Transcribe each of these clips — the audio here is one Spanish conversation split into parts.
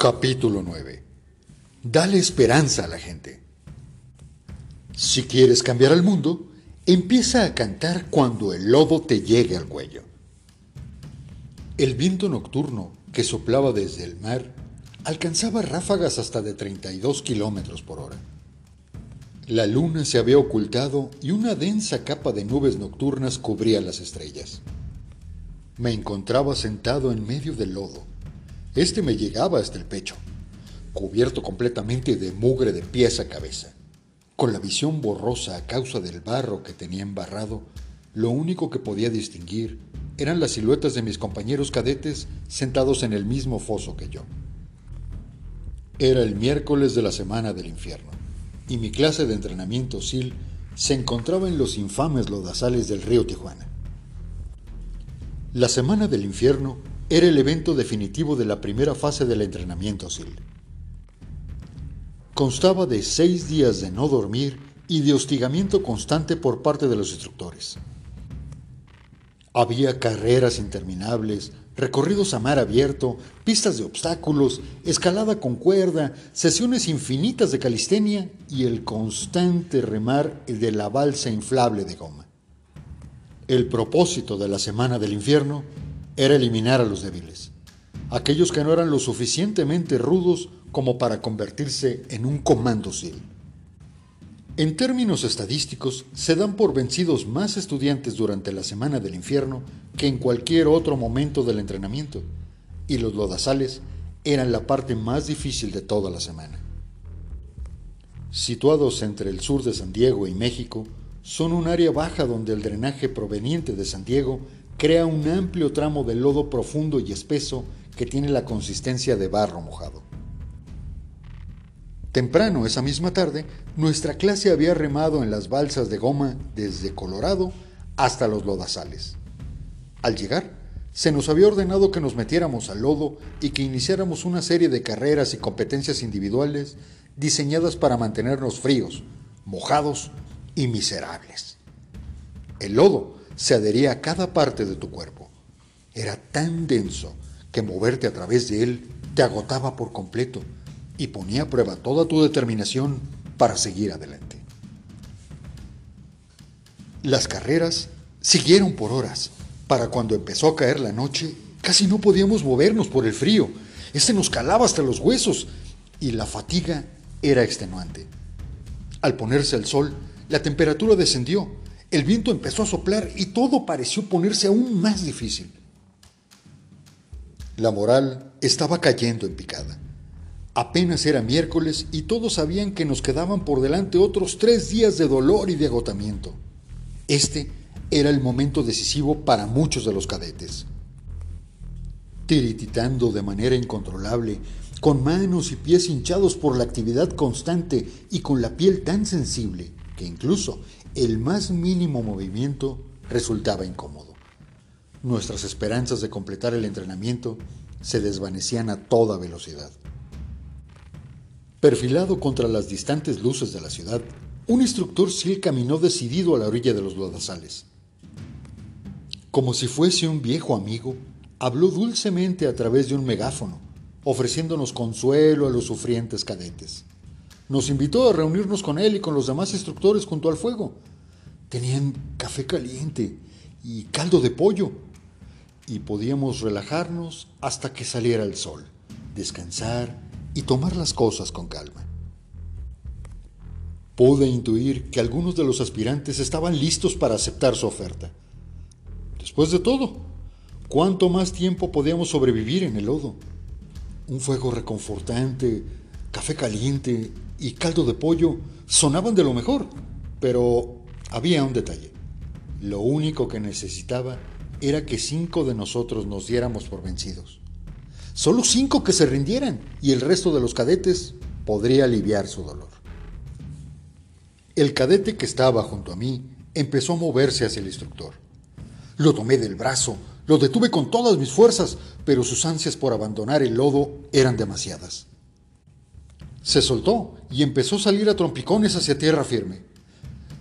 Capítulo 9. Dale esperanza a la gente. Si quieres cambiar al mundo, empieza a cantar cuando el lodo te llegue al cuello. El viento nocturno que soplaba desde el mar alcanzaba ráfagas hasta de 32 kilómetros por hora. La luna se había ocultado y una densa capa de nubes nocturnas cubría las estrellas. Me encontraba sentado en medio del lodo. Este me llegaba hasta el pecho, cubierto completamente de mugre de pies a cabeza. Con la visión borrosa a causa del barro que tenía embarrado, lo único que podía distinguir eran las siluetas de mis compañeros cadetes sentados en el mismo foso que yo. Era el miércoles de la semana del infierno, y mi clase de entrenamiento SIL se encontraba en los infames lodazales del río Tijuana. La Semana del Infierno era el evento definitivo de la primera fase del entrenamiento SIL. Constaba de seis días de no dormir y de hostigamiento constante por parte de los instructores. Había carreras interminables, recorridos a mar abierto, pistas de obstáculos, escalada con cuerda, sesiones infinitas de calistenia y el constante remar de la balsa inflable de goma. El propósito de la Semana del Infierno era eliminar a los débiles, aquellos que no eran lo suficientemente rudos como para convertirse en un comando SIL. En términos estadísticos, se dan por vencidos más estudiantes durante la Semana del Infierno que en cualquier otro momento del entrenamiento, y los lodazales eran la parte más difícil de toda la semana. Situados entre el sur de San Diego y México, son un área baja donde el drenaje proveniente de San Diego crea un amplio tramo de lodo profundo y espeso que tiene la consistencia de barro mojado. Temprano esa misma tarde, nuestra clase había remado en las balsas de goma desde Colorado hasta los lodazales. Al llegar, se nos había ordenado que nos metiéramos al lodo y que iniciáramos una serie de carreras y competencias individuales diseñadas para mantenernos fríos, mojados y miserables. El lodo se adhería a cada parte de tu cuerpo. Era tan denso que moverte a través de él te agotaba por completo y ponía a prueba toda tu determinación para seguir adelante. Las carreras siguieron por horas. Para cuando empezó a caer la noche, casi no podíamos movernos por el frío. Este nos calaba hasta los huesos y la fatiga era extenuante. Al ponerse el sol, la temperatura descendió, el viento empezó a soplar y todo pareció ponerse aún más difícil. La moral estaba cayendo en picada. Apenas era miércoles y todos sabían que nos quedaban por delante otros tres días de dolor y de agotamiento. Este era el momento decisivo para muchos de los cadetes. Tirititando de manera incontrolable, con manos y pies hinchados por la actividad constante y con la piel tan sensible, que incluso el más mínimo movimiento resultaba incómodo. Nuestras esperanzas de completar el entrenamiento se desvanecían a toda velocidad. Perfilado contra las distantes luces de la ciudad, un instructor SIL caminó decidido a la orilla de los lodazales. Como si fuese un viejo amigo, habló dulcemente a través de un megáfono, ofreciéndonos consuelo a los sufrientes cadetes. Nos invitó a reunirnos con él y con los demás instructores junto al fuego. Tenían café caliente y caldo de pollo y podíamos relajarnos hasta que saliera el sol, descansar y tomar las cosas con calma. Pude intuir que algunos de los aspirantes estaban listos para aceptar su oferta. Después de todo, ¿cuánto más tiempo podíamos sobrevivir en el lodo? Un fuego reconfortante, café caliente y caldo de pollo sonaban de lo mejor, pero había un detalle. Lo único que necesitaba era que cinco de nosotros nos diéramos por vencidos. Solo cinco que se rindieran y el resto de los cadetes podría aliviar su dolor. El cadete que estaba junto a mí empezó a moverse hacia el instructor. Lo tomé del brazo, lo detuve con todas mis fuerzas, pero sus ansias por abandonar el lodo eran demasiadas. Se soltó y empezó a salir a trompicones hacia tierra firme.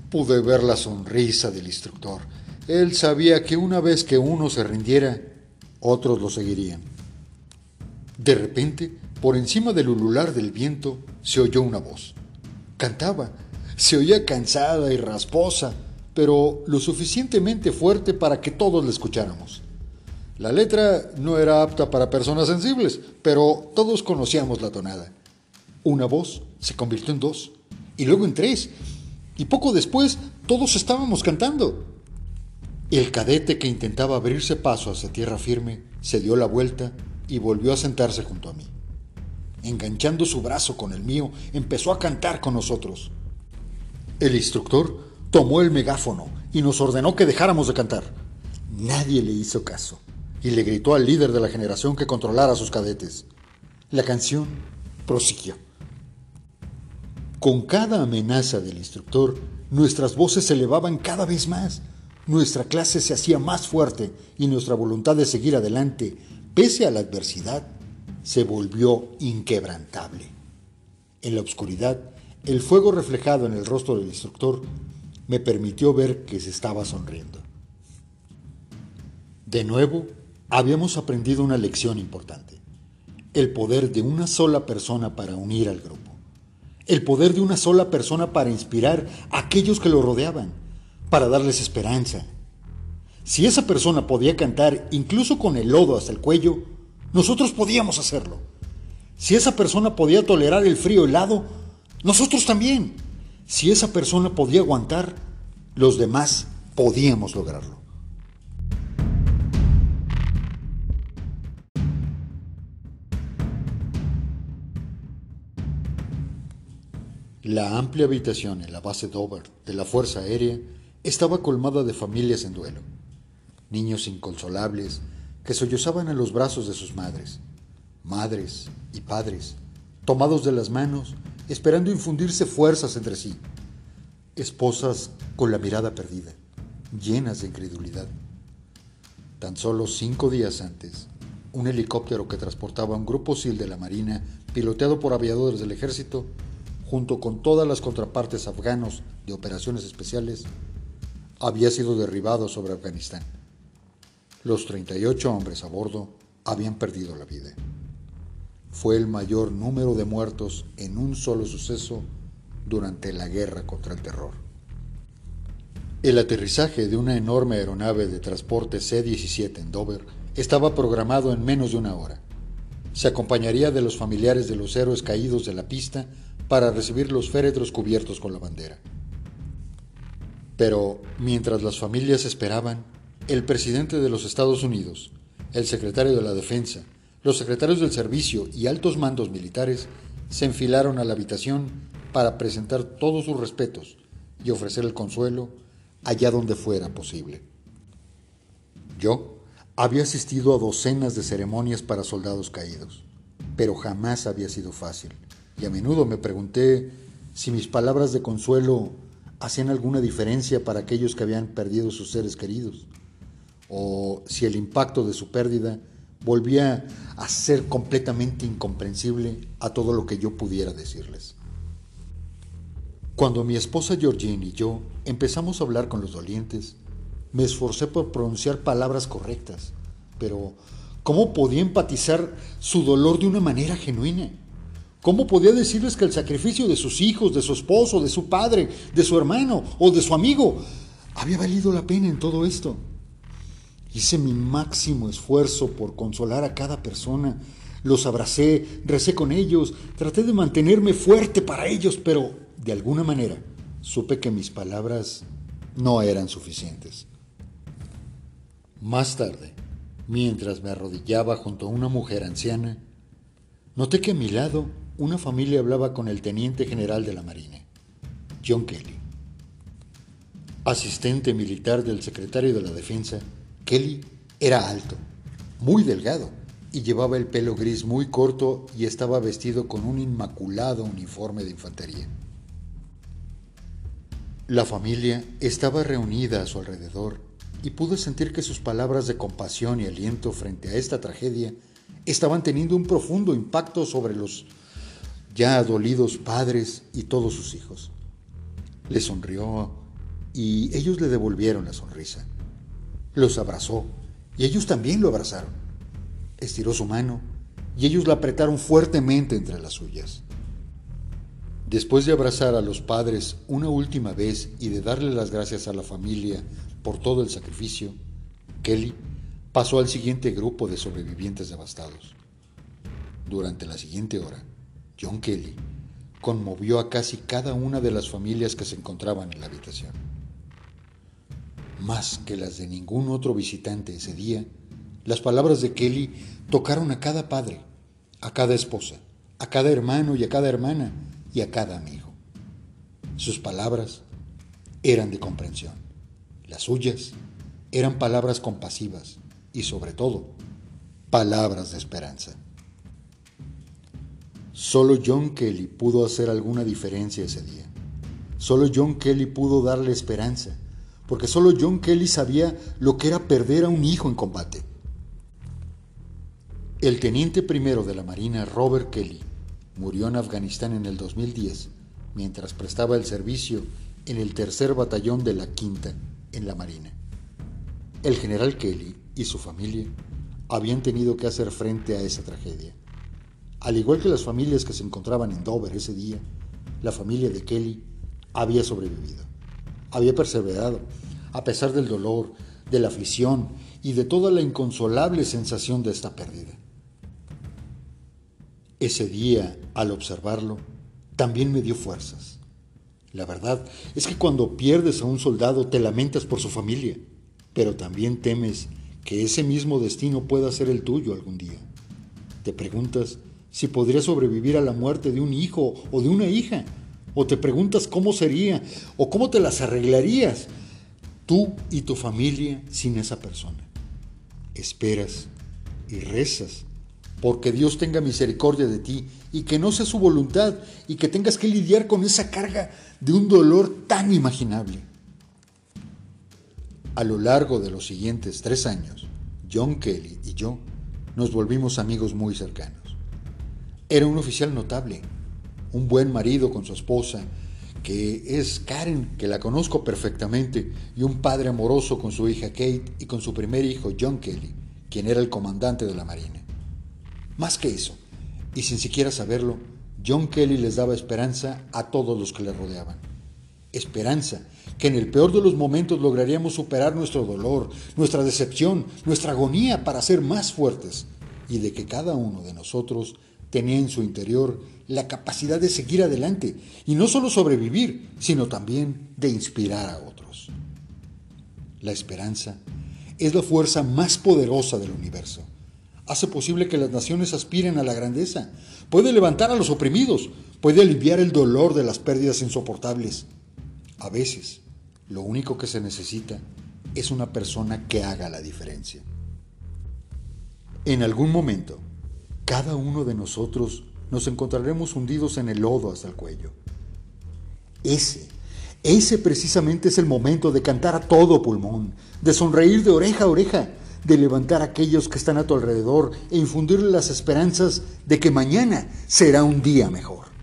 Pude ver la sonrisa del instructor. Él sabía que una vez que uno se rindiera, otros lo seguirían. De repente Por encima del ulular del viento se oyó una voz. Cantaba. Se oía cansada y rasposa, pero lo suficientemente fuerte para que todos la escucháramos. La letra no era apta para personas sensibles, pero todos conocíamos la tonada. Una voz se convirtió en dos, y luego en tres, y poco después todos estábamos cantando. El cadete que intentaba abrirse paso hacia tierra firme se dio la vuelta y volvió a sentarse junto a mí. Enganchando su brazo con el mío, empezó a cantar con nosotros. El instructor tomó el megáfono y nos ordenó que dejáramos de cantar. Nadie le hizo caso y le gritó al líder de la generación que controlara a sus cadetes. La canción prosiguió. Con cada amenaza del instructor, nuestras voces se elevaban cada vez más. Nuestra clase se hacía más fuerte y nuestra voluntad de seguir adelante, pese a la adversidad, se volvió inquebrantable. En la oscuridad, el fuego reflejado en el rostro del instructor me permitió ver que se estaba sonriendo. De nuevo, habíamos aprendido una lección importante. El poder de una sola persona para unir al grupo. El poder de una sola persona para inspirar a aquellos que lo rodeaban, para darles esperanza. Si esa persona podía cantar incluso con el lodo hasta el cuello, nosotros podíamos hacerlo. Si esa persona podía tolerar el frío helado, nosotros también. Si esa persona podía aguantar, los demás podíamos lograrlo. La amplia habitación en la base Dover de la Fuerza Aérea estaba colmada de familias en duelo, niños inconsolables que sollozaban en los brazos de sus madres, madres y padres, tomados de las manos, esperando infundirse fuerzas entre sí, esposas con la mirada perdida, llenas de incredulidad. Tan solo cinco días antes, un helicóptero que transportaba un grupo SEAL de la Marina, piloteado por aviadores del ejército, junto con todas las contrapartes afganos de operaciones especiales, había sido derribado sobre Afganistán. Los 38 hombres a bordo habían perdido la vida. Fue el mayor número de muertos en un solo suceso durante la guerra contra el terror. El aterrizaje de una enorme aeronave de transporte C-17 en Dover estaba programado en menos de una hora. Se acompañaría de los familiares de los héroes caídos de la pista para recibir los féretros cubiertos con la bandera. Pero mientras las familias esperaban, el presidente de los Estados Unidos, el secretario de la Defensa, los secretarios del Servicio y altos mandos militares se enfilaron a la habitación para presentar todos sus respetos y ofrecer el consuelo allá donde fuera posible. Yo había asistido a docenas de ceremonias para soldados caídos, pero jamás había sido fácil y a menudo me pregunté si mis palabras de consuelo hacían alguna diferencia para aquellos que habían perdido sus seres queridos, o si el impacto de su pérdida volvía a ser completamente incomprensible a todo lo que yo pudiera decirles. Cuando mi esposa Georgine y yo empezamos a hablar con los dolientes, me esforcé por pronunciar palabras correctas, pero ¿cómo podía empatizar su dolor de una manera genuina? ¿Cómo podía decirles que el sacrificio de sus hijos, de su esposo, de su padre, de su hermano o de su amigo había valido la pena en todo esto? Hice mi máximo esfuerzo por consolar a cada persona. Los abracé, recé con ellos, traté de mantenerme fuerte para ellos, pero de alguna manera supe que mis palabras no eran suficientes. Más tarde, mientras me arrodillaba junto a una mujer anciana, noté que a mi lado una familia hablaba con el teniente general de la Marina, John Kelly. Asistente militar del secretario de la Defensa, Kelly era alto, muy delgado, y llevaba el pelo gris muy corto y estaba vestido con un inmaculado uniforme de infantería. La familia estaba reunida a su alrededor y pude sentir que sus palabras de compasión y aliento frente a esta tragedia estaban teniendo un profundo impacto sobre los ya dolidos padres y todos sus hijos. Le sonrió y ellos le devolvieron la sonrisa. Los abrazó y ellos también lo abrazaron. Estiró su mano y ellos la apretaron fuertemente entre las suyas. Después de abrazar a los padres una última vez y de darle las gracias a la familia por todo el sacrificio, Kelly pasó al siguiente grupo de sobrevivientes devastados. Durante la siguiente hora, John Kelly conmovió a casi cada una de las familias que se encontraban en la habitación. Más que las de ningún otro visitante ese día, las palabras de Kelly tocaron a cada padre, a cada esposa, a cada hermano y a cada hermana y a cada amigo. Sus palabras eran de comprensión. Las suyas eran palabras compasivas y sobre todo palabras de esperanza. Solo John Kelly pudo hacer alguna diferencia ese día. Solo John Kelly pudo darle esperanza, porque solo John Kelly sabía lo que era perder a un hijo en combate. El teniente primero de la Marina, Robert Kelly, murió en Afganistán en el 2010 mientras prestaba el servicio en el tercer batallón de la quinta en la Marina. El general Kelly y su familia habían tenido que hacer frente a esa tragedia. Al igual que las familias que se encontraban en Dover ese día, la familia de Kelly había sobrevivido, había perseverado, a pesar del dolor, de la aflicción y de toda la inconsolable sensación de esta pérdida. Ese día, al observarlo, también me dio fuerzas. La verdad es que cuando pierdes a un soldado te lamentas por su familia, pero también temes que ese mismo destino pueda ser el tuyo algún día. Te preguntas si podría sobrevivir a la muerte de un hijo o de una hija. O te preguntas cómo sería o cómo te las arreglarías tú y tu familia sin esa persona. Esperas y rezas porque Dios tenga misericordia de ti y que no sea su voluntad y que tengas que lidiar con esa carga de un dolor tan imaginable. A lo largo de los siguientes tres años, John Kelly y yo nos volvimos amigos muy cercanos. Era un oficial notable, un buen marido con su esposa, que es Karen, que la conozco perfectamente, y un padre amoroso con su hija Kate y con su primer hijo John Kelly, quien era el comandante de la Marina. Más que eso, y sin siquiera saberlo, John Kelly les daba esperanza a todos los que le rodeaban. Esperanza que en el peor de los momentos lograríamos superar nuestro dolor, nuestra decepción, nuestra agonía para ser más fuertes y de que cada uno de nosotros tenía en su interior la capacidad de seguir adelante y no solo sobrevivir, sino también de inspirar a otros. La esperanza es la fuerza más poderosa del universo. Hace posible que las naciones aspiren a la grandeza, puede levantar a los oprimidos, puede aliviar el dolor de las pérdidas insoportables. A veces, lo único que se necesita es una persona que haga la diferencia. En algún momento, cada uno de nosotros nos encontraremos hundidos en el lodo hasta el cuello. Ese, ese precisamente es el momento de cantar a todo pulmón, de sonreír de oreja a oreja, de levantar a aquellos que están a tu alrededor e infundirles las esperanzas de que mañana será un día mejor.